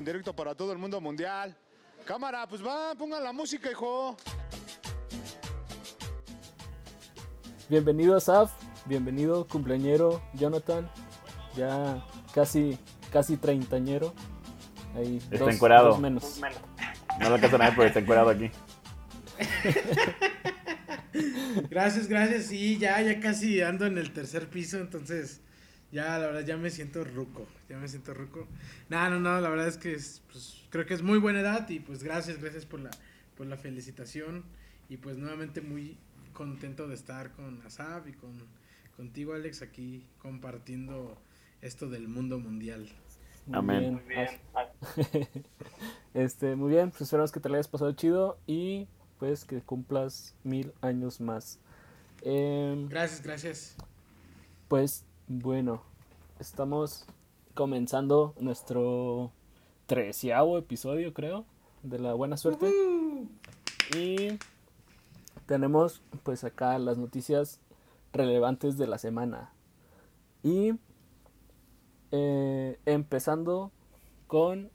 en directo para todo el mundo mundial. Cámara, pues va, pongan la música, hijo. Bienvenido Saf, bienvenido cumpleañero Jonathan, ya casi, casi treintañero. Ahí Está dos- encuerado. dos menos. No lo alcanza nadie porque está encuadrado aquí. Gracias, gracias. Sí, ya, ya casi ando en el tercer piso, entonces ya, la verdad, ya me siento ruco. Ya me siento ruco. No, no, no, la verdad es que es, pues, creo que es muy buena edad y pues gracias, gracias por la, por la felicitación. Y pues nuevamente muy contento de estar con Asaf y con contigo, Alex, aquí compartiendo esto del mundo mundial. Muy Amén. bien. este, muy bien, pues esperamos que te lo hayas pasado chido y pues que cumplas mil años más. Em, Gracias, gracias. Pues bueno, estamos comenzando nuestro treceavo episodio, creo, de la buena suerte. Y tenemos pues acá las noticias relevantes de la semana. Y eh, empezando con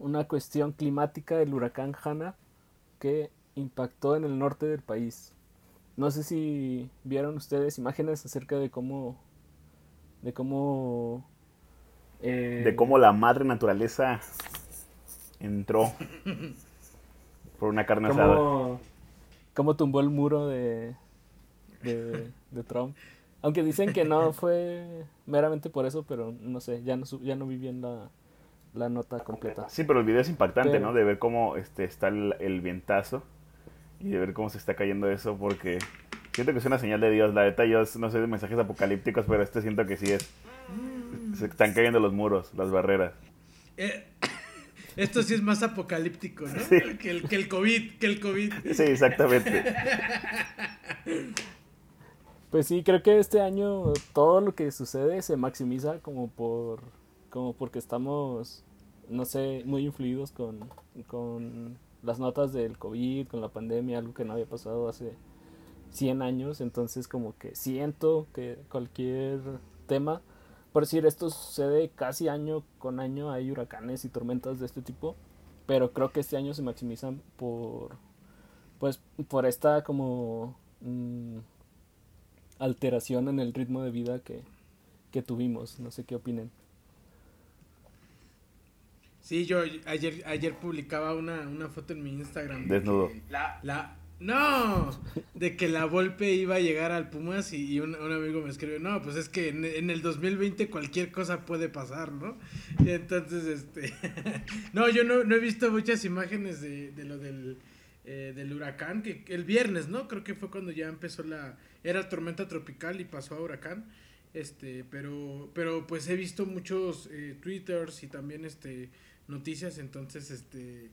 una cuestión climática del huracán Hanna que impactó en el norte del país. No sé si vieron ustedes imágenes acerca de cómo de cómo eh, De cómo la madre naturaleza entró por una carne asada. cómo, cómo tumbó el muro de, de, de Trump. Aunque dicen que no fue meramente por eso, pero no sé, ya no, ya no vi bien la, la nota completa. Sí, pero el video es impactante, Pero- ¿no? De ver cómo este, está el, el vientazo y de ver cómo se está cayendo eso, porque siento que es una señal de Dios. La neta, yo no sé de mensajes apocalípticos, pero este siento que sí es. Se están cayendo los muros, las barreras. Eh, esto sí es más apocalíptico, ¿no? Sí. Que, el, que el COVID, que el COVID. Sí, exactamente. Pues sí, creo que este año todo lo que sucede se maximiza como por como porque estamos no sé, muy influidos con, con las notas del COVID, con la pandemia, algo que no había pasado hace 100 años, entonces como que siento que cualquier tema, por decir esto sucede casi año con año, hay huracanes y tormentas de este tipo, pero creo que este año se maximizan por pues por esta como mm, alteración en el ritmo de vida que, que tuvimos. No sé qué opinen. Sí, yo ayer, ayer publicaba una, una foto en mi Instagram. de Desnudo. la, no, de que la Volpe iba a llegar al Pumas y, un, amigo me escribió, no, pues es que en, en el 2020 cualquier cosa puede pasar, ¿no? Entonces, este, no, yo no, he visto muchas imágenes de, de lo del, eh, del huracán, que que el viernes, ¿no? Creo que fue cuando ya empezó la, era tormenta tropical y pasó a huracán. Este, pero, pero pues he visto muchos eh, twitters y también este noticias, entonces este,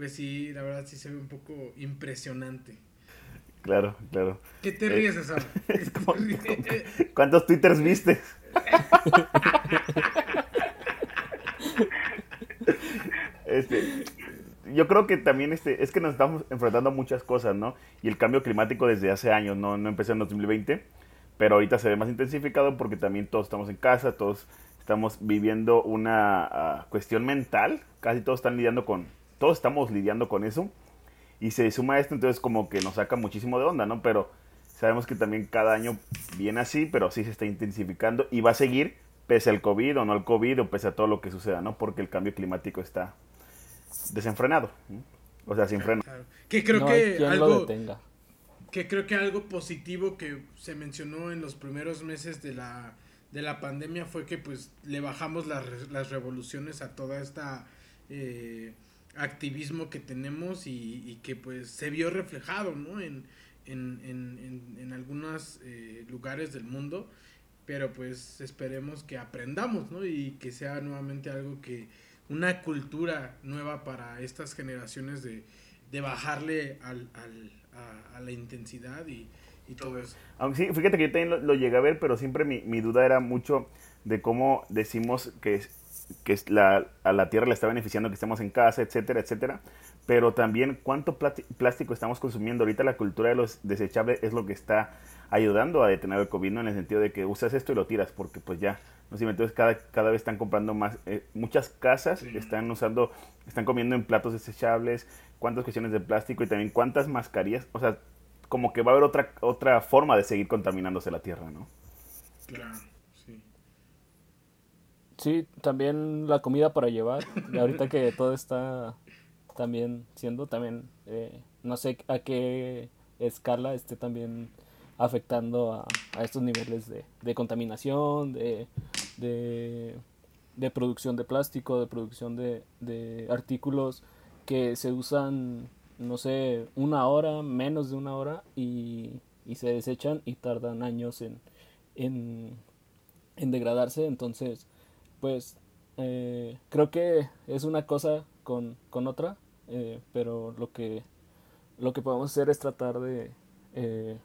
pues sí, la verdad sí se ve un poco impresionante. Claro, claro. ¿Qué te Eh, ríes, ríes? ¿Cuántos twitters viste? este, yo creo que también este, es que nos estamos enfrentando a muchas cosas, ¿no? Y el cambio climático desde hace años, no, no empezó en 2020, pero ahorita se ve más intensificado porque también todos estamos en casa, todos estamos viviendo una ah, cuestión mental, casi todos están lidiando con, todos estamos lidiando con eso. Y se suma esto, entonces como que nos saca muchísimo de onda, ¿no? Pero sabemos que también cada año viene así, pero sí se está intensificando y va a seguir pese al COVID o no al COVID o pese a todo lo que suceda, ¿no? Porque el cambio climático está desenfrenado, ¿no? o sea, sin freno. Claro. Que creo no que algo que creo que algo positivo que se mencionó en los primeros meses de la de la pandemia fue que pues le bajamos las, las revoluciones a toda esta eh, activismo que tenemos y, y que pues se vio reflejado ¿no? en, en, en, en, algunos eh, lugares del mundo pero pues esperemos que aprendamos ¿no? y que sea nuevamente algo que una cultura nueva para estas generaciones de, de bajarle al, al, a, la intensidad y, y todo eso. Aunque sí, fíjate que yo también lo, lo llegué a ver, pero siempre mi, mi duda era mucho de cómo decimos que, que es la, a la Tierra le está beneficiando que estemos en casa, etcétera, etcétera. pero también cuánto plástico estamos consumiendo. Ahorita la cultura de los desechables es lo que está ayudando a detener el COVID, En el sentido de que usas esto y lo tiras, porque pues ya, no sé, entonces cada, cada vez están comprando más, eh, muchas casas están usando, están comiendo en platos desechables, cuántas cuestiones de plástico y también cuántas mascarillas, o sea, como que va a haber otra, otra forma de seguir contaminándose la tierra, ¿no? Claro. Sí, también la comida para llevar, ahorita que todo está también siendo también, eh, no sé a qué escala esté también afectando a, estos niveles de, de contaminación, de, de, producción de plástico, de producción de, de artículos que se usan, no sé, una hora, menos de una hora y, y se desechan y tardan años en, en, en degradarse. Entonces, pues eh, creo que es una cosa con, con otra eh, pero lo que, lo que podemos hacer es tratar de eh,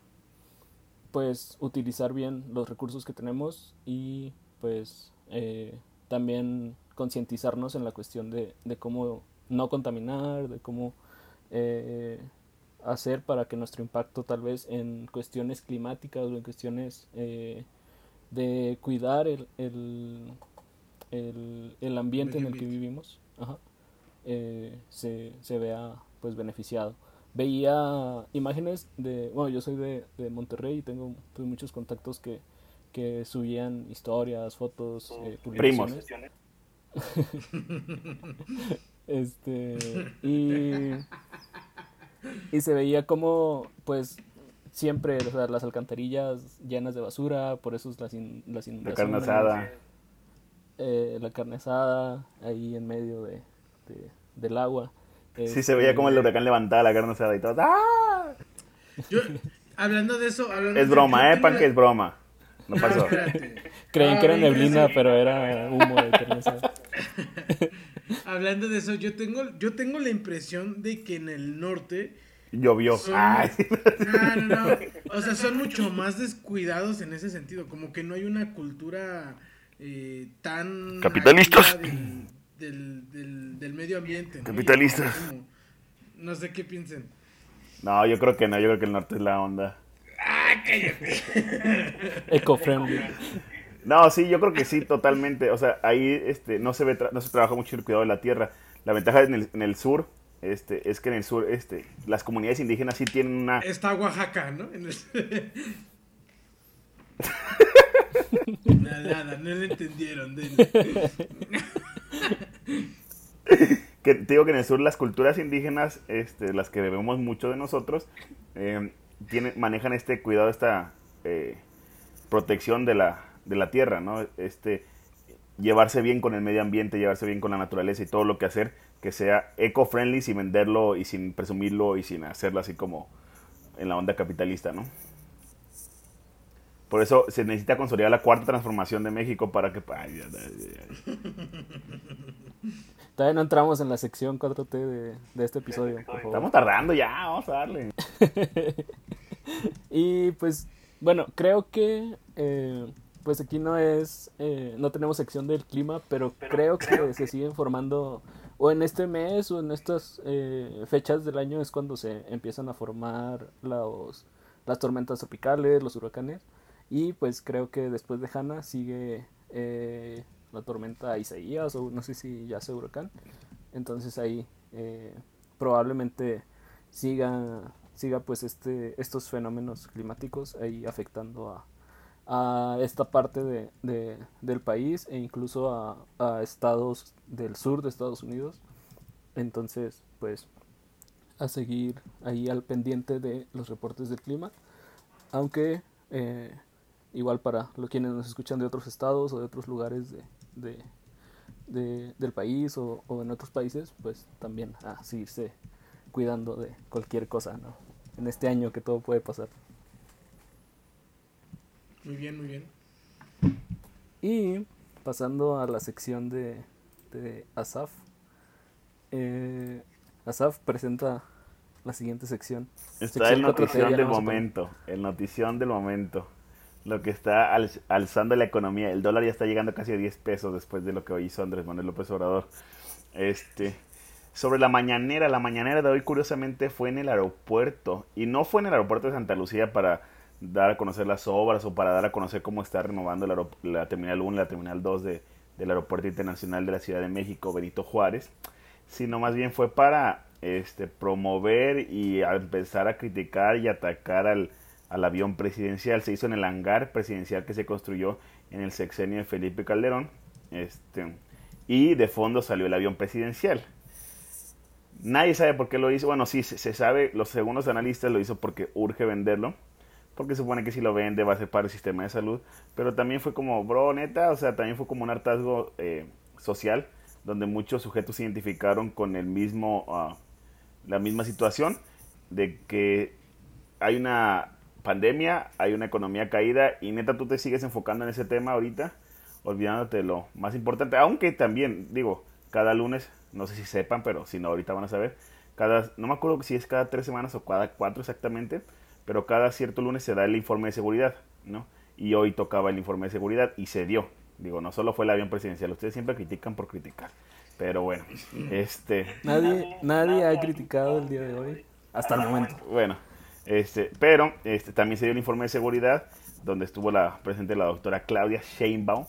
pues utilizar bien los recursos que tenemos y pues también concientizarnos en la cuestión de, de, cómo no contaminar, de cómo hacer para que nuestro impacto tal vez en cuestiones climáticas o en cuestiones de cuidar el, el, el, el ambiente en el que vivimos. Ajá eh, se, se, vea pues beneficiado. Veía imágenes de, bueno, yo soy de, de Monterrey y tengo pues, muchos contactos que, que subían historias, fotos, eh, publicaciones. este, y, y se veía como pues siempre o sea, las alcantarillas llenas de basura, por eso es las, las inundaciones. La carne asada. Eh, la carne asada ahí en medio de, del agua. Sí, se veía como el este, huracán levantaba la carne asada y todo. ¡Ah! Yo, hablando de eso. es broma, ¿eh? Pan que es broma. No pasó. Creen que era neblina, pero era humo de carne asada. hablando de eso, yo tengo, yo tengo la impresión de que en el norte. Llovió. Ay. No, no, no. O sea, son mucho más descuidados en ese sentido. Como que no hay una cultura eh, tan. Capitalistas del, del, del medio ambiente. Capitalistas. No sé qué piensen. No, yo creo que no, yo creo que el norte es la onda. ¡Ah, cállate! Eco-friendly. No, sí, yo creo que sí, totalmente. O sea, ahí este, no, se ve no se trabaja mucho el cuidado de la tierra. La ventaja en el, en el sur este, es que en el sur este, las comunidades indígenas sí tienen una... Está Oaxaca, ¿no? En el... nada, nada, no lo entendieron. que te digo que en el sur las culturas indígenas, este, las que debemos mucho de nosotros, eh, manejan este cuidado, esta eh, protección de la, de la tierra, ¿no? Este, llevarse bien con el medio ambiente, llevarse bien con la naturaleza y todo lo que hacer que sea eco-friendly sin venderlo y sin presumirlo y sin hacerlo así como en la onda capitalista, ¿no? Por eso se necesita consolidar la cuarta transformación de México para que... Todavía no entramos en la sección 4T de, de este episodio. Estamos tardando ya, vamos a darle. y pues, bueno, creo que eh, pues aquí no es, eh, no tenemos sección del clima, pero, creo, que se siguen formando, o en este mes o en estas eh, fechas del año es cuando se empiezan a formar los, las tormentas tropicales, los huracanes. Y pues creo que después de Hanna sigue la tormenta Isaías o no sé si ya es huracán. Entonces ahí eh, probablemente siga, siga pues este, estos fenómenos climáticos ahí afectando a, a esta parte de, del país e incluso a, a, estados del sur de Estados Unidos. Entonces, pues, a seguir ahí al pendiente de los reportes del clima. Aunque, eh, igual para los quienes nos escuchan de otros estados o de otros lugares de, de, del país o, en otros países, pues también a seguirse cuidando de cualquier cosa, ¿no? En este año que todo puede pasar. Muy bien, muy bien. Y pasando a la sección de, de Asaf, eh, Asaf presenta la siguiente sección. Está el notición del momento, el notición del momento lo que está alzando la economía. El dólar ya está llegando casi a 10 pesos después de lo que hizo Andrés Manuel López Obrador. Este, sobre la mañanera. La mañanera de hoy, curiosamente, fue en el aeropuerto. Y no fue en el aeropuerto de Santa Lucía para dar a conocer las obras o para dar a conocer cómo está renovando la, la Terminal 1 y la Terminal 2 de, del Aeropuerto Internacional de la Ciudad de México, Benito Juárez. Sino más bien fue para este, promover y empezar a criticar y atacar al, al avión presidencial. Se hizo en el hangar presidencial que se construyó en el sexenio de Felipe Calderón. Este, y de fondo salió el avión presidencial. Nadie sabe por qué lo hizo. Bueno, sí, se, sabe, los segundos analistas lo hizo porque urge venderlo. Porque supone que si lo vende va a ser para el sistema de salud. Pero también fue como, bro, neta, o sea, también fue como un hartazgo eh, social. Donde muchos sujetos se identificaron con el mismo, ah, la misma situación. De que hay una pandemia, hay una economía caída. Y neta, tú te sigues enfocando en ese tema ahorita. Olvidándote de lo más importante. Aunque también, digo, cada lunes, no sé si sepan, pero si no, ahorita van a saber. Cada, no me acuerdo si es cada tres semanas o cada cuatro exactamente, pero cada cierto lunes se da el informe de seguridad, ¿no? Y hoy tocaba el informe de seguridad y se dio. Digo, no solo fue el avión presidencial, ustedes siempre critican por criticar. Pero bueno, este... Nadie, nadie ha criticado el día de hoy, hasta el momento. Bueno, este, pero este, también se dio el informe de seguridad, donde estuvo la presente la doctora Claudia Sheinbaum,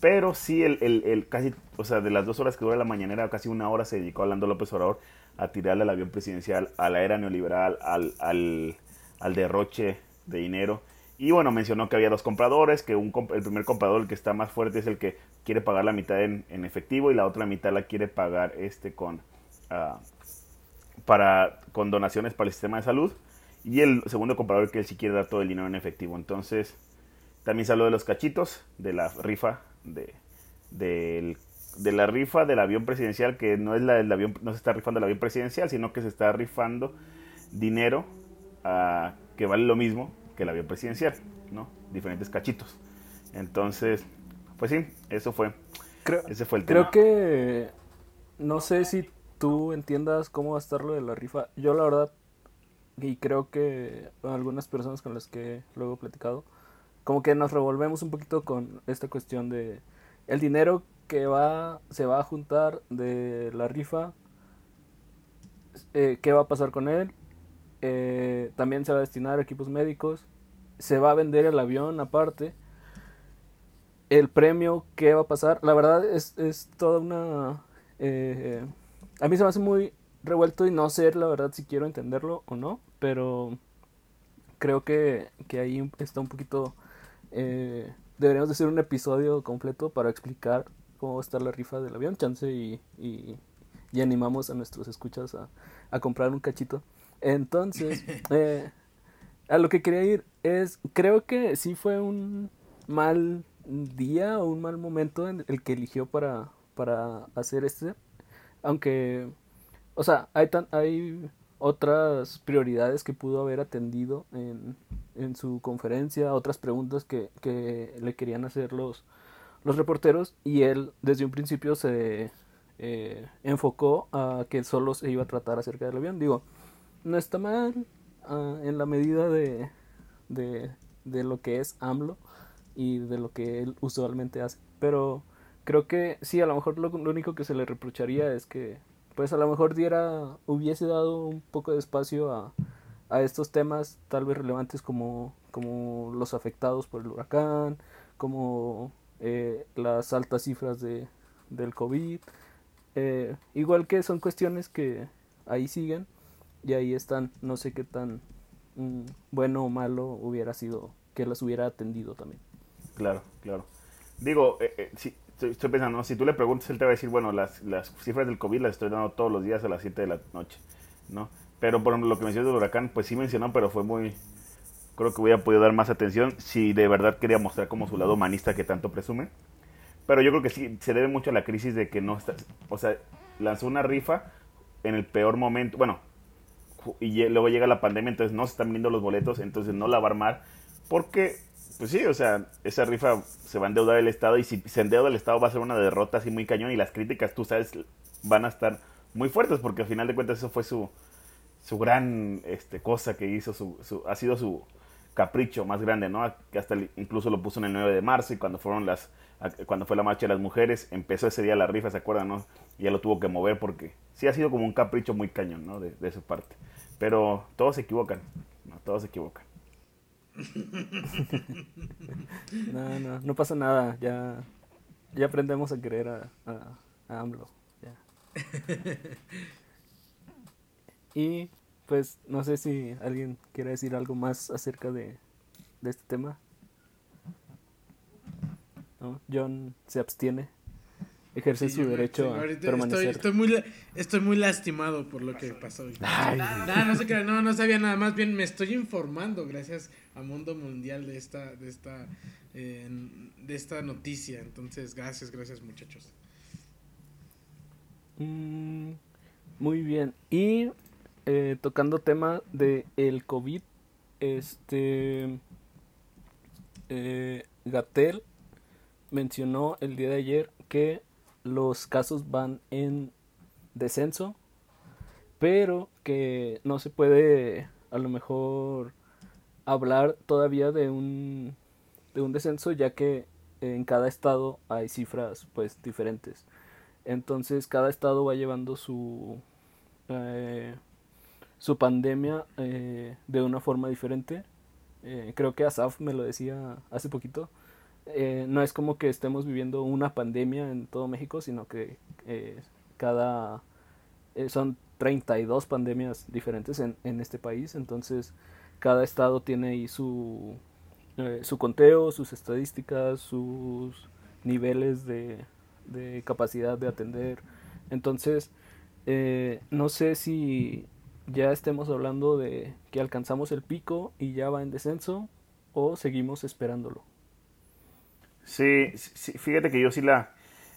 pero sí, el, casi, o sea, de las dos horas que dura la mañanera, casi una hora se dedicó hablando López Obrador a tirarle al avión presidencial, a la era neoliberal, al, al, derroche de dinero. Y bueno, mencionó que había dos compradores, que un, el primer comprador, el que está más fuerte, es el que quiere pagar la mitad en, en efectivo y la otra mitad la quiere pagar este con, uh, para, con donaciones para el sistema de salud. Y el segundo comprador que él sí quiere dar todo el dinero en efectivo. Entonces, también se habló de los cachitos, de la rifa de, de la rifa del avión presidencial, que no es la del avión, no se está rifando el avión presidencial, sino que se está rifando dinero uh, que vale lo mismo que el avión presidencial, ¿no? Diferentes cachitos. Entonces, pues sí, eso fue. Creo, ese fue el creo que no sé si tú entiendas cómo va a estar lo de la rifa. Yo la verdad, y creo que algunas personas con las que luego he platicado, como que nos revolvemos un poquito con esta cuestión de el dinero que va se va a juntar de la rifa eh, qué va a pasar con él eh, también se va a destinar a equipos médicos se va a vender el avión aparte el premio qué va a pasar. La verdad es, es toda una eh, a mí se me hace muy revuelto y no sé la verdad si quiero entenderlo o no pero creo que, que ahí está un poquito eh, deberíamos hacer un episodio completo para explicar cómo va a estar la rifa del avión, chance y, y, animamos a nuestros escuchas a, a, comprar un cachito. Entonces, eh, a lo que quería ir es, creo que sí fue un mal día o un mal momento en el que eligió para, para hacer este, aunque, o sea, hay, tan, hay otras prioridades que pudo haber atendido en, en su conferencia, otras preguntas que, que, le querían hacer los, los reporteros y él desde un principio se eh, enfocó a que solo se iba a tratar acerca del avión. Digo, no está mal uh, en la medida de, de, de lo que es AMLO y de lo que él usualmente hace, pero creo que sí, a lo mejor lo, lo único que se le reprocharía es que pues a lo mejor diera, hubiese dado un poco de espacio a, a estos temas tal vez relevantes como, como los afectados por el huracán, como eh, las altas cifras de, del COVID, eh, igual que son cuestiones que ahí siguen y ahí están, no sé qué tan mm, bueno o malo hubiera sido que las hubiera atendido también. Claro, claro. Digo, eh, eh si, estoy, pensando, si tú le preguntas, él te va a decir, bueno, las, las cifras del COVID las estoy dando todos los días a las 7 de la noche, ¿no? Pero por lo que mencionas del huracán, pues sí mencionó, pero fue muy... Creo que hubiera podido dar más atención si de verdad quería mostrar como su lado humanista que tanto presume. Pero yo creo que sí, se debe mucho a la crisis de que no está... O sea, lanzó una rifa en el peor momento, bueno, y luego llega la pandemia, entonces no se están vendiendo los boletos, entonces no la va a armar, porque pues sí, o sea, esa rifa se va a endeudar el Estado y si se endeuda el Estado va a ser una derrota así muy cañón y las críticas, tú sabes, van a estar muy fuertes porque al final de cuentas eso fue su, su gran este, cosa que hizo, su, su, ha sido su capricho más grande, ¿no? Que hasta incluso lo puso en el 9 de marzo y cuando fueron las cuando fue la marcha de las mujeres, empezó ese día la rifa, ¿se acuerdan, no? Y ya lo tuvo que mover porque sí ha sido como un capricho muy cañón, ¿no? De, de su parte. Pero todos se equivocan, ¿no? Todos se equivocan. no, no, no pasa nada, ya, ya aprendemos a querer a, a, a AMLO, ya. y pues no sé si alguien quiere decir algo más acerca de, de este tema. ¿No? John se abstiene. Ejerce su derecho a permanecer. Estoy, muy, estoy muy lastimado por lo que pasó hoy. No, no, sé qué, no, no sabía nada. Más bien me estoy informando gracias a Mundo Mundial de esta, de esta, eh, de esta noticia. Entonces, gracias, gracias muchachos. Mm, muy bien. Y eh, tocando tema de el COVID, este eh, Gatel mencionó el día de ayer que los casos van en descenso, pero que no se puede a lo mejor hablar todavía de un de un descenso ya que en cada estado hay cifras pues diferentes entonces cada estado va llevando su eh, su pandemia eh, de una forma diferente. Eh, creo que Asaf me lo decía hace poquito. Eh, no es como que estemos viviendo una pandemia en todo México, sino que cada... son 32 pandemias diferentes en, en, este país, entonces cada estado tiene ahí su, su conteo, sus estadísticas, sus niveles de, de capacidad de atender. Entonces, no sé si ya estemos hablando de que alcanzamos el pico y ya va en descenso o seguimos esperándolo. Sí, fíjate que yo sí la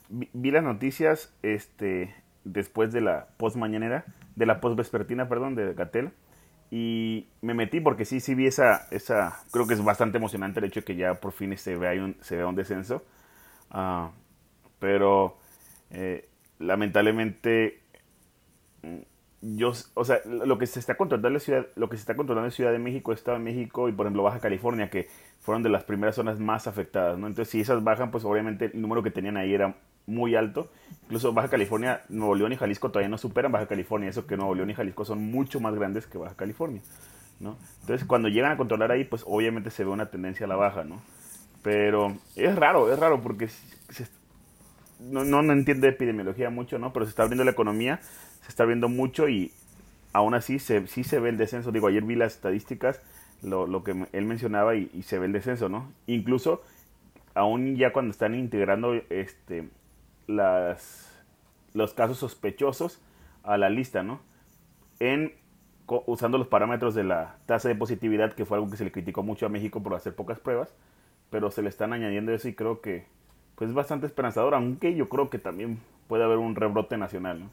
vi, las noticias este después de la post mañanera, de la post vespertina, perdón, de Gatel y me metí porque sí sí vi esa esa creo que es bastante emocionante el hecho de que ya por fin se vea un se vea un descenso. Uh, pero eh, lamentablemente yo, o sea, lo que se está controlando en ciudad, lo que se está controlando en Ciudad de México, Estado de México y por ejemplo Baja California, que fueron de las primeras zonas más afectadas, ¿no? Entonces, si esas bajan, pues obviamente el número que tenían ahí era muy alto. Incluso Baja California, Nuevo León y Jalisco todavía no superan Baja California, eso que Nuevo León y Jalisco son mucho más grandes que Baja California, ¿no? Entonces, cuando llegan a controlar ahí, pues obviamente se ve una tendencia a la baja, ¿no? Pero es raro, es raro porque no, no, entiende epidemiología mucho, ¿no? Pero se está abriendo la economía, se está viendo mucho y aún así se, sí se ve el descenso. Digo, ayer vi las estadísticas, lo, lo que él mencionaba y, se ve el descenso, ¿no? Incluso, aún ya cuando están integrando este, las, los casos sospechosos a la lista, ¿no? En, usando los parámetros de la tasa de positividad, que fue algo que se le criticó mucho a México por hacer pocas pruebas, pero se le están añadiendo eso y creo que pues es bastante esperanzador, aunque yo creo que también puede haber un rebrote nacional, ¿no?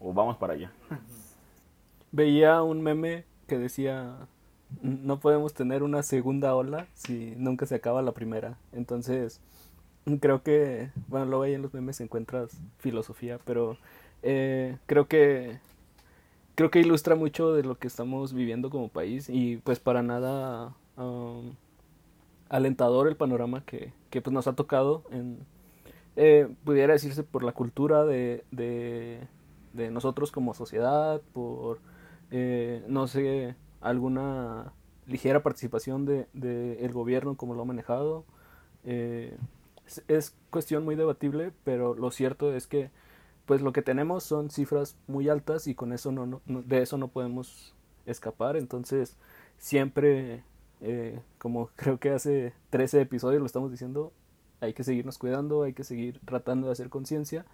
o vamos para allá. Veía un meme que decía, no podemos tener una segunda ola si nunca se acaba la primera. Entonces, creo que, bueno, luego ahí en los memes encuentras filosofía, pero eh, creo que creo que ilustra mucho de lo que estamos viviendo como país y pues para nada alentador el panorama que, que pues nos ha tocado en eh, pudiera decirse por la cultura de, de de nosotros como sociedad, por, eh, no sé, alguna ligera participación del de, el gobierno como lo ha manejado. Eh, es, cuestión muy debatible, pero lo cierto es que pues lo que tenemos son cifras muy altas y con eso no, no de eso no podemos escapar. Entonces siempre, eh, como creo que hace 13 episodios lo estamos diciendo, hay que seguirnos cuidando, hay que seguir tratando de hacer conciencia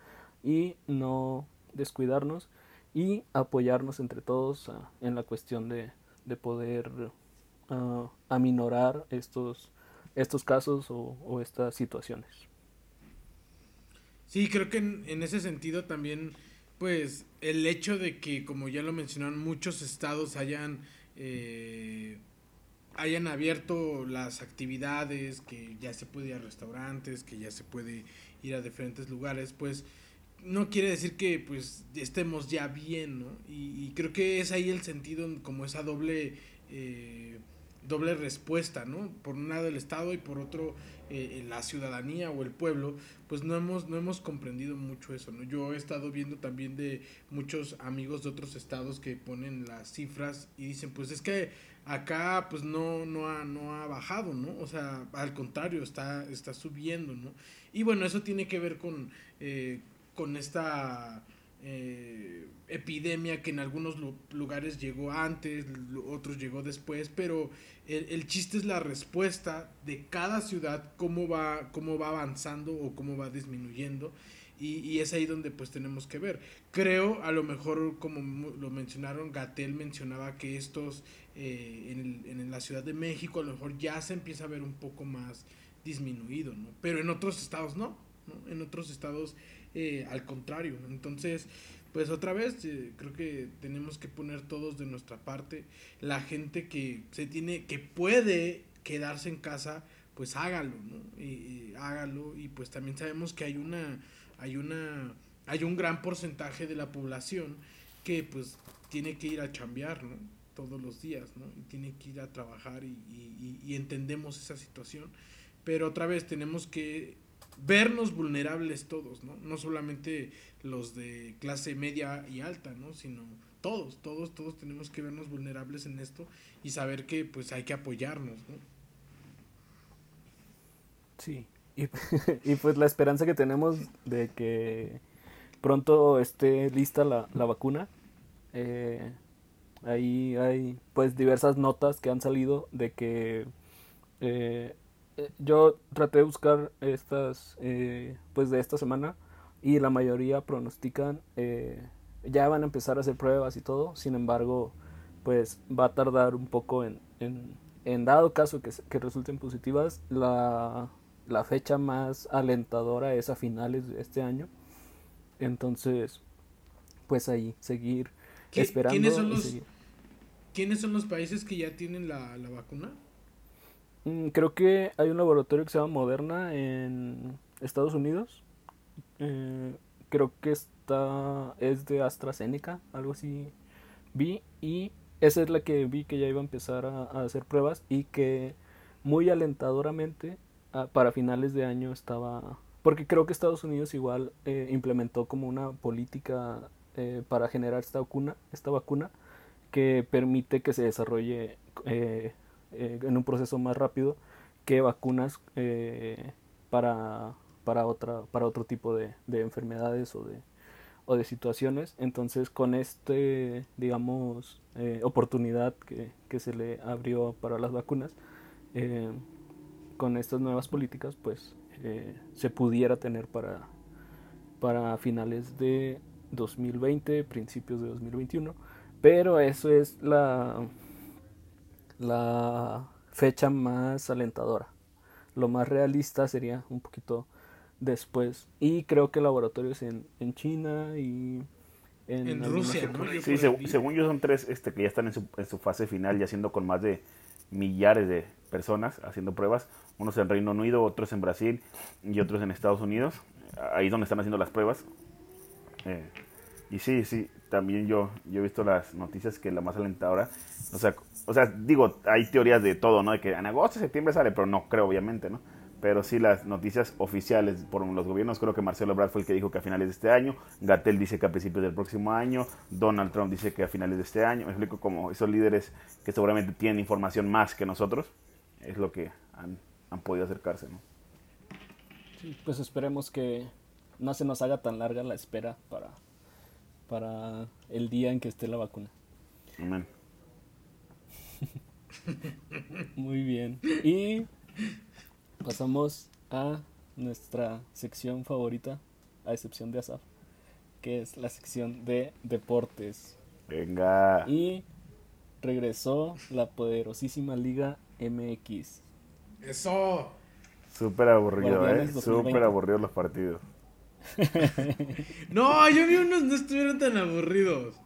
y no descuidarnos y apoyarnos entre todos uh, en la cuestión de, de poder uh, aminorar estos, estos casos o, estas situaciones. Sí, creo que en, en, ese sentido también, pues, el hecho de que, como ya lo mencionaron, muchos estados hayan, eh, hayan abierto las actividades, que ya se puede ir a restaurantes, que ya se puede ir a diferentes lugares, pues, no quiere decir que pues estemos ya bien, ¿no? Y, creo que es ahí el sentido, como esa doble eh, doble respuesta, ¿no? Por un lado el Estado y por otro eh, la ciudadanía o el pueblo, pues no hemos, no hemos comprendido mucho eso, ¿no? Yo he estado viendo también de muchos amigos de otros estados que ponen las cifras y dicen, pues es que acá pues no, no, ha, no ha bajado, ¿no? O sea, al contrario, está, está subiendo, ¿no? Y bueno, eso tiene que ver con, eh, con esta eh, epidemia que en algunos lugares llegó antes, otros llegó después, pero el, chiste es la respuesta de cada ciudad, cómo va, cómo va avanzando o cómo va disminuyendo. Y, es ahí donde pues tenemos que ver. Creo, a lo mejor como lo mencionaron, Gatel mencionaba que estos eh, en, en, la Ciudad de México a lo mejor ya se empieza a ver un poco más disminuido, ¿no? Pero en otros estados ¿no? En otros estados eh, al contrario. Entonces, pues otra vez eh, creo que tenemos que poner todos de nuestra parte. La gente que se tiene, que puede quedarse en casa, pues hágalo, ¿no? Y, hágalo. Y pues también sabemos que hay una, hay una, hay un gran porcentaje de la población que pues tiene que ir a chambear, ¿no? Todos los días, ¿no? Y tiene que ir a trabajar y, y entendemos esa situación. Pero otra vez tenemos que vernos vulnerables todos, ¿no? No solamente los de clase media y alta, ¿no? Sino todos, todos, todos tenemos que vernos vulnerables en esto y saber que pues hay que apoyarnos, ¿no? Sí, y, pues la esperanza que tenemos de que pronto esté lista la, la vacuna. Eh, ahí hay pues diversas notas que han salido de que eh, yo traté de buscar estas, eh, pues de esta semana, y la mayoría pronostican, eh, ya van a empezar a hacer pruebas y todo, sin embargo, pues va a tardar un poco en, en, dado caso que, que resulten positivas, la, la fecha más alentadora es a finales de este año. Entonces, pues ahí, seguir esperando. ¿quiénes son, los, ¿Quiénes son los países que ya tienen la, la vacuna? Mm, creo que hay un laboratorio que se llama Moderna en Estados Unidos. Eh, creo que está es de AstraZeneca, algo así vi y esa es la que vi que ya iba a empezar a, hacer pruebas y que muy alentadoramente ah, para finales de año estaba porque creo que Estados Unidos igual eh, implementó como una política eh, para generar esta vacuna esta vacuna que permite que se desarrolle eh, en un proceso más rápido que vacunas eh, para, para, otra, para otro tipo de, enfermedades o de, o de situaciones. Entonces con este, digamos, eh, oportunidad que, que, se le abrió para las vacunas, con estas nuevas políticas, pues se pudiera tener para, para finales de 2020, principios de 2021. Pero eso es la, la fecha más alentadora. Lo más realista sería un poquito después. Y creo que laboratorios en, en China y en, Rusia. Sí, según yo son tres este, que ya están en su, en su fase final, ya haciendo con más de millares de personas haciendo pruebas. Unos en Reino Unido, otros en Brasil y otros en Estados Unidos. Ahí es donde están haciendo las pruebas. Eh, y sí, sí, también yo, yo he visto las noticias que la más alentadora, o sea, o sea, digo, hay teorías de todo, ¿no? De que en agosto, septiembre sale, pero no creo, obviamente, ¿no? Pero sí las noticias oficiales por los gobiernos, creo que Marcelo Ebrard fue el que dijo que a finales de este año, Gatel dice que a principios del próximo año, Donald Trump dice que a finales de este año, me explico como esos líderes que seguramente tienen información más que nosotros, es lo que han, han podido acercarse, ¿no? Sí, pues esperemos que no se nos haga tan larga la espera para, para el día en que esté la vacuna. Amén. Muy bien. Y pasamos a nuestra sección favorita, a excepción de Asaf, que es la sección de deportes. Venga. Y regresó la poderosísima Liga MX. Eso. Súper aburrido, ¿eh? Súper aburridos los partidos. no, yo vi unos no estuvieron tan aburridos.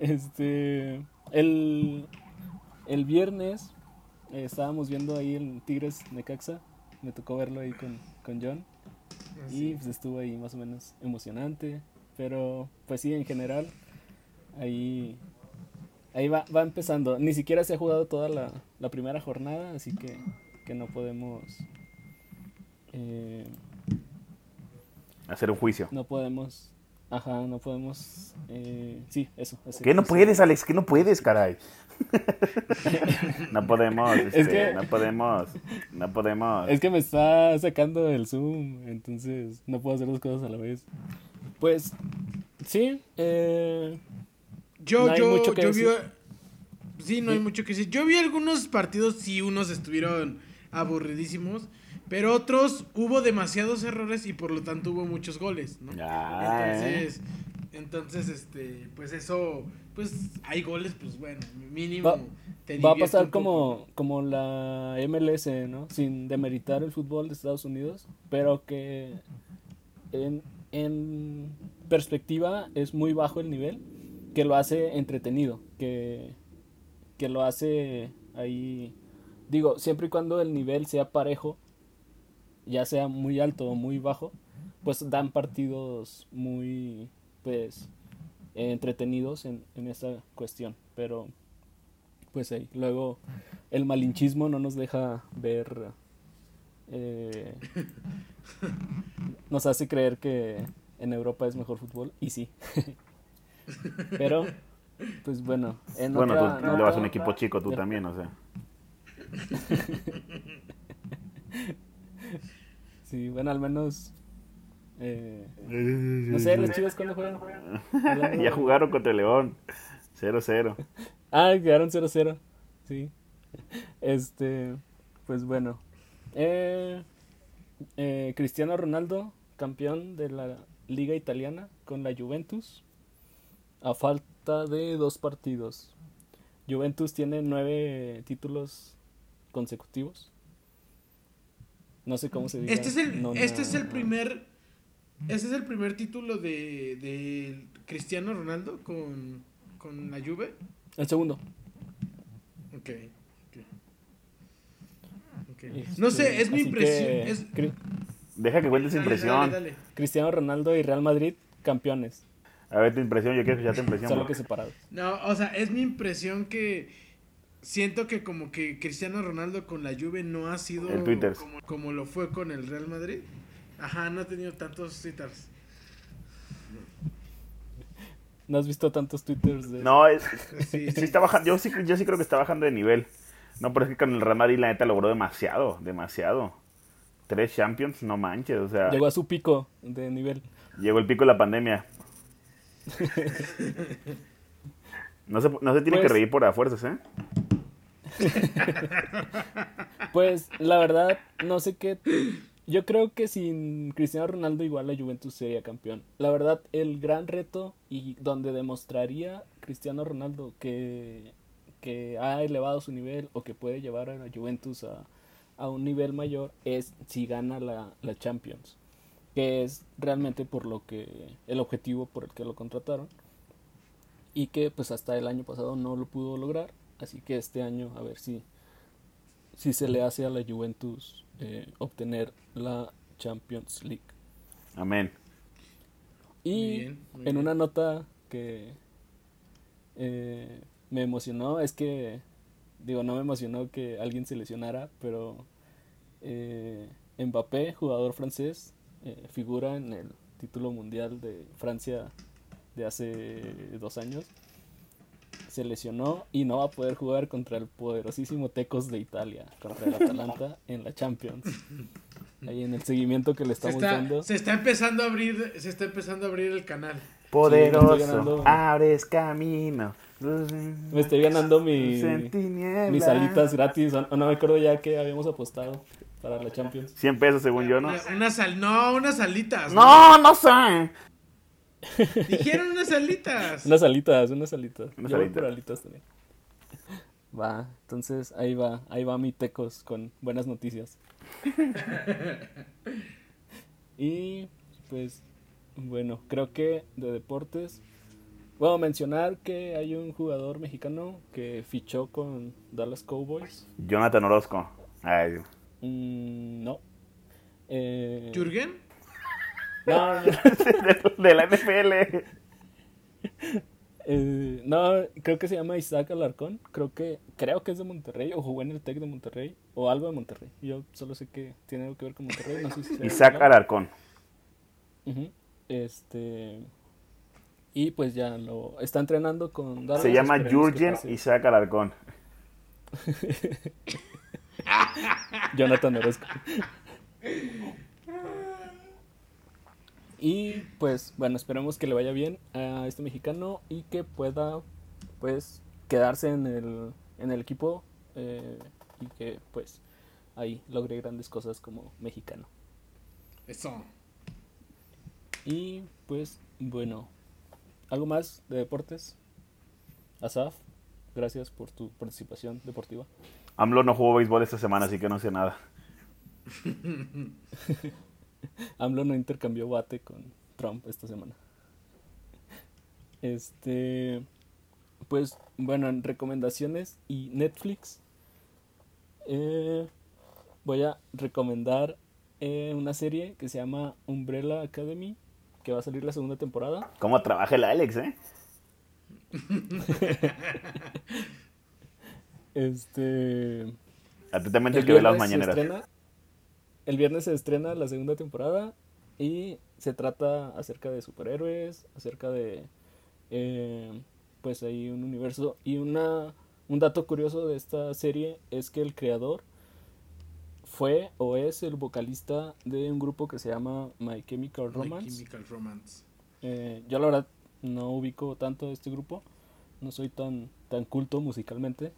Este. El, el viernes eh, estábamos viendo ahí el Tigres Necaxa. Me tocó verlo ahí con, con John. Ah, y pues estuvo ahí más o menos emocionante. Pero pues sí, en general, ahí ahí va, va empezando. Ni siquiera se ha jugado toda la, la primera jornada, así que, que no podemos... eh, Hacer un juicio. no podemos... Ajá, no podemos... eh, sí, eso. ese- ¿Qué no ese- puedes, Alex? ¿Qué no puedes, caray? no podemos, este, Es que- no podemos, no podemos. Es que me está sacando el Zoom, entonces no puedo hacer dos cosas a la vez. Pues, sí, eh, Yo, No yo, mucho que yo vi. Sí, no hay mucho que decir. Yo vi algunos partidos, sí, unos estuvieron aburridísimos. Pero otros hubo demasiados errores y por lo tanto hubo muchos goles, ¿no? Ah, ¿eh? Entonces, entonces, este, pues eso, pues hay goles, pues bueno, mínimo. Va- te va a pasar como, como la MLS, ¿no? Sin demeritar el fútbol de Estados Unidos, pero que en, en perspectiva es muy bajo el nivel, que lo hace entretenido, que, que lo hace ahí, digo, siempre y cuando el nivel sea parejo, ya sea muy alto o muy bajo, pues dan partidos muy, pues, eh, entretenidos en, en esa cuestión, pero pues ahí, luego el malinchismo no nos deja ver, eh, nos hace creer que en Europa es mejor fútbol, y sí, pero, pues bueno, en Bueno, otra tú le vas a un equipo chico, tú de- también, o sea. Sí, bueno, al menos. eh, no sé, los chivas cuando juegan. Ya jugaron contra el León. 0-0. Ah, quedaron 0-0. Sí. Este. Pues bueno. Eh, eh, Cristiano Ronaldo, campeón de la Liga Italiana con la Juventus. A falta de dos partidos. Juventus tiene nueve títulos consecutivos. No sé cómo se dice. Este es el, este es el primer, este es el primer título de, de Cristiano Ronaldo con, con la Juve. El segundo. Ok. ok. Ok. No sé, es mi impresión. que, es- Cri- Deja que cuentes tu Dale, impresión. dale, dale. Cristiano Ronaldo y Real Madrid campeones, A ver tu impresión, yo quiero escuchar tu impresión. solo bro. que separados. No, o sea, es mi impresión que siento que como que Cristiano Ronaldo con la Juve no ha sido El como, como lo fue con el Real Madrid. Ajá, no ha tenido tantos twitters. ¿No has visto tantos twitters de No, es, Sí, sí está bajando. Yo sí, yo sí creo que está bajando de nivel. No, pero es que con el Real Madrid la neta logró demasiado, demasiado. Tres Champions, no manches, o sea, llegó a su pico de nivel? llegó el pico de la pandemia. No se, no se tiene que Pues- reír por a fuerzas, ¿eh? Pues la verdad, no sé qué. Yo creo que sin Cristiano Ronaldo igual la Juventus sería campeón. La verdad, el gran reto y donde demostraría Cristiano Ronaldo que, que ha elevado su nivel o que puede llevar a la Juventus a, a un nivel mayor es si gana la, la Champions. Que es realmente por lo que el objetivo por el que lo contrataron. Y que pues hasta el año pasado no lo pudo lograr. Así que este año a ver si, si se le hace a la Juventus eh, obtener la Champions League. Amén. Y Muy bien, muy en bien. una nota que eh, me emocionó, es que, digo, no me emocionó que alguien se lesionara, pero eh, Mbappé, jugador francés, eh, figura en el título mundial de Francia de hace dos años. Se lesionó y no va a poder jugar contra el poderosísimo Tecos de Italia, contra el Atalanta en la Champions. Ahí en el seguimiento que le Se estamos está, dando. se está empezando a abrir, se está empezando a abrir el canal. Poderoso, ganando. abres camino. Me estoy ganando mi, mis alitas gratis. o- o No me acuerdo ya que habíamos apostado para la Champions. 100 pesos según yo, ¿no? Una- Unas sal, no, unas alitas. No, no sé. Dijeron unas alitas. Unas alitas, unas alitas. Unas Yo voy alitas. por alitas también. Va, entonces ahí va, ahí va mi tecos con buenas noticias. y pues, bueno, creo que de deportes. Puedo mencionar que hay un jugador mexicano que fichó con Dallas Cowboys. Jonathan Orozco. Ay, Mm, no. Eh, ¿Jürgen? No, no, de, de la NFL. Eh, no, creo que se llama Isaac Alarcón. Creo que creo que es de Monterrey o jugó en el Tec de Monterrey o algo de Monterrey. Yo solo sé que tiene algo que ver con Monterrey. No sé si Isaac. Alarcón. Este y pues ya lo está entrenando con Dallas, Se llama Jurgen. Isaac Alarcón. Jonathan Orozco. Y pues bueno, esperemos que le vaya bien a este mexicano y que pueda pues quedarse en el, en el equipo eh, y que pues ahí logre grandes cosas como mexicano. Eso. Y pues bueno, ¿algo más de deportes? Asaf, gracias por tu participación deportiva. AMLO no jugó béisbol esta semana, así que no sé nada. AMLO no intercambió bate con Trump esta semana. Este, pues bueno, en recomendaciones y Netflix, eh, voy a recomendar eh, una serie que se llama Umbrella Academy, que va a salir la segunda temporada. ¿Cómo trabaja el Alex, eh? Este, Atentamente el que ve las mañaneras. El viernes se estrena la segunda temporada y se trata acerca de superhéroes, acerca de eh, pues hay un universo y una un dato curioso de esta serie es que el creador fue o es el vocalista de un grupo que se llama My Chemical My Romance. Chemical Romance. Eh, yo la verdad no ubico tanto este grupo, no soy tan, tan culto musicalmente,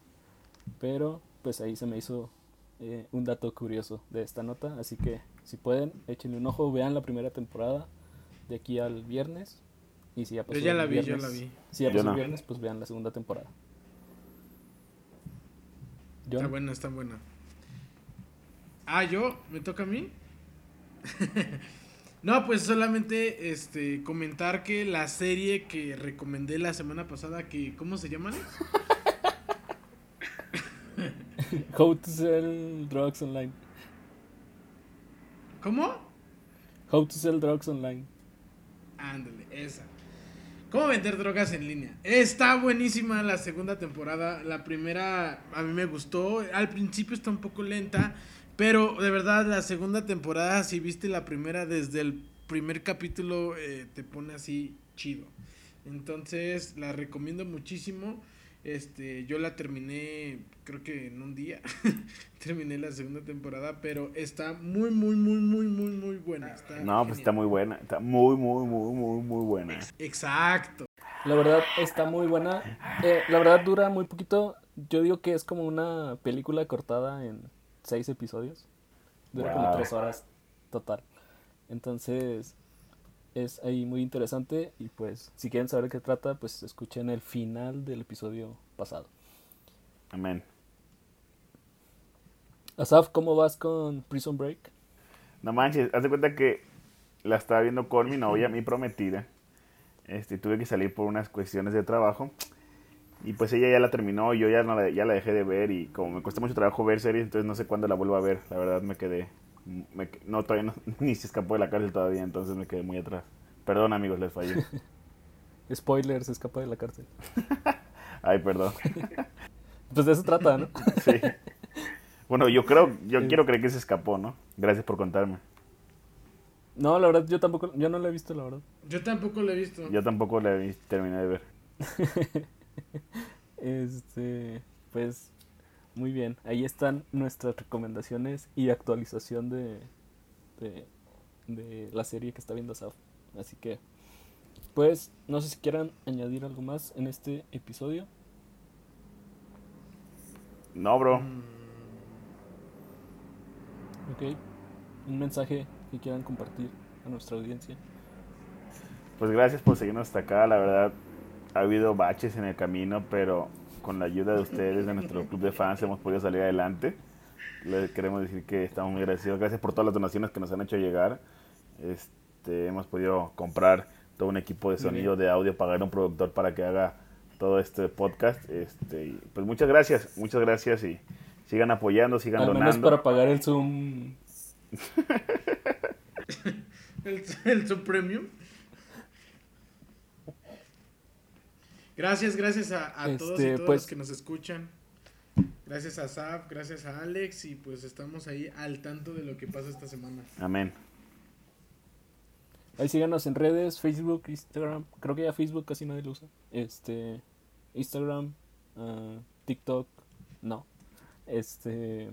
pero pues ahí se me hizo eh, un dato curioso de esta nota, así que si pueden, échenle un ojo, vean la primera temporada de aquí al viernes. Y si ya pasó Yo ya el la vi, yo viernes- la vi. Si ya pasó no. el viernes, pues vean la segunda temporada. John, Está buena, está buena. Ah, yo, me toca a mí. no, pues solamente este comentar que la serie que recomendé la semana pasada, que ¿cómo se llama? How to Sell Drugs Online. ¿Cómo? How to Sell Drugs Online. Ándale, esa. ¿Cómo vender drogas en línea? Está buenísima la segunda temporada. La primera a mí me gustó. Al principio está un poco lenta. Pero de verdad, la segunda temporada, si viste la primera desde el primer capítulo, eh, te pone así chido. Entonces, la recomiendo muchísimo. Este, yo la terminé, creo que en un día. terminé la segunda temporada, pero está muy, muy, muy, muy, muy, muy buena. Está No, pues está muy buena. Está muy, muy, muy, muy, muy buena. Exacto. La verdad está muy buena. Eh, la verdad dura muy poquito. Yo digo que es como una película cortada en seis episodios. Dura como tres horas total. Entonces es ahí muy interesante y pues si quieren saber de qué trata, pues escuchen el final del episodio pasado. Amén. Asaf, ¿cómo vas con Prison Break? No manches, haz de cuenta que la estaba viendo con mi novia, mi prometida. Este, tuve que salir por unas cuestiones de trabajo. Y pues ella ya la terminó yo ya, no la, ya la dejé de ver. Y como me cuesta mucho trabajo ver series, entonces no sé cuándo la vuelvo a ver. La verdad me quedé. Me- no, todavía no, ni se escapó de la cárcel todavía, entonces me quedé muy atrás. Perdón, amigos, les fallé. Spoiler, se escapa de la cárcel. Ay, perdón. Pues de eso trata, ¿no? Sí. Bueno, yo creo, yo Sí. quiero creer que se escapó, ¿no? Gracias por contarme. No, la verdad yo tampoco, yo no la he visto, la verdad. Yo tampoco lo he visto. Yo tampoco la vi- terminé de ver. Este, pues muy bien. Ahí están nuestras recomendaciones y actualización de, de, de la serie que está viendo Saf. Así que, pues, no sé si quieran añadir algo más en este episodio. No, bro. Mm, Ok. Un mensaje que quieran compartir a nuestra audiencia. Pues gracias por seguirnos hasta acá. La verdad, ha habido baches en el camino, pero con la ayuda de ustedes, de nuestro club de fans, hemos podido salir adelante. Les queremos decir que estamos muy agradecidos. Gracias por todas las donaciones que nos han hecho llegar. Este, hemos podido comprar todo un equipo de sonido, de audio, pagar a un productor para que haga todo este podcast. Este, pues muchas gracias, muchas gracias y sigan apoyando, sigan Al menos donando. para pagar el Zoom. El, el Supremium. Gracias, gracias a, a todos y Este, todas pues- los que nos escuchan. Gracias a Zap, gracias a Alex y pues estamos ahí al tanto de lo que pasa esta semana. Amén. Ahí síganos en redes, Facebook, Instagram. Creo que ya Facebook casi nadie lo usa. Este, Instagram, ah, TikTok, no. Este,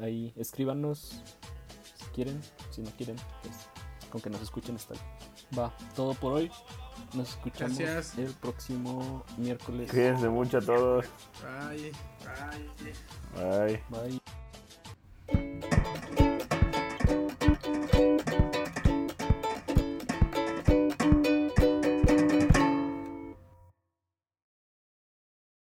ahí escríbanos si quieren, si no quieren, pues con que nos escuchen está bien. Va, todo por hoy. Nos escuchamos Gracias. el próximo miércoles. Cuídense mucho a todos. Bye. Bye. Bye. Bye.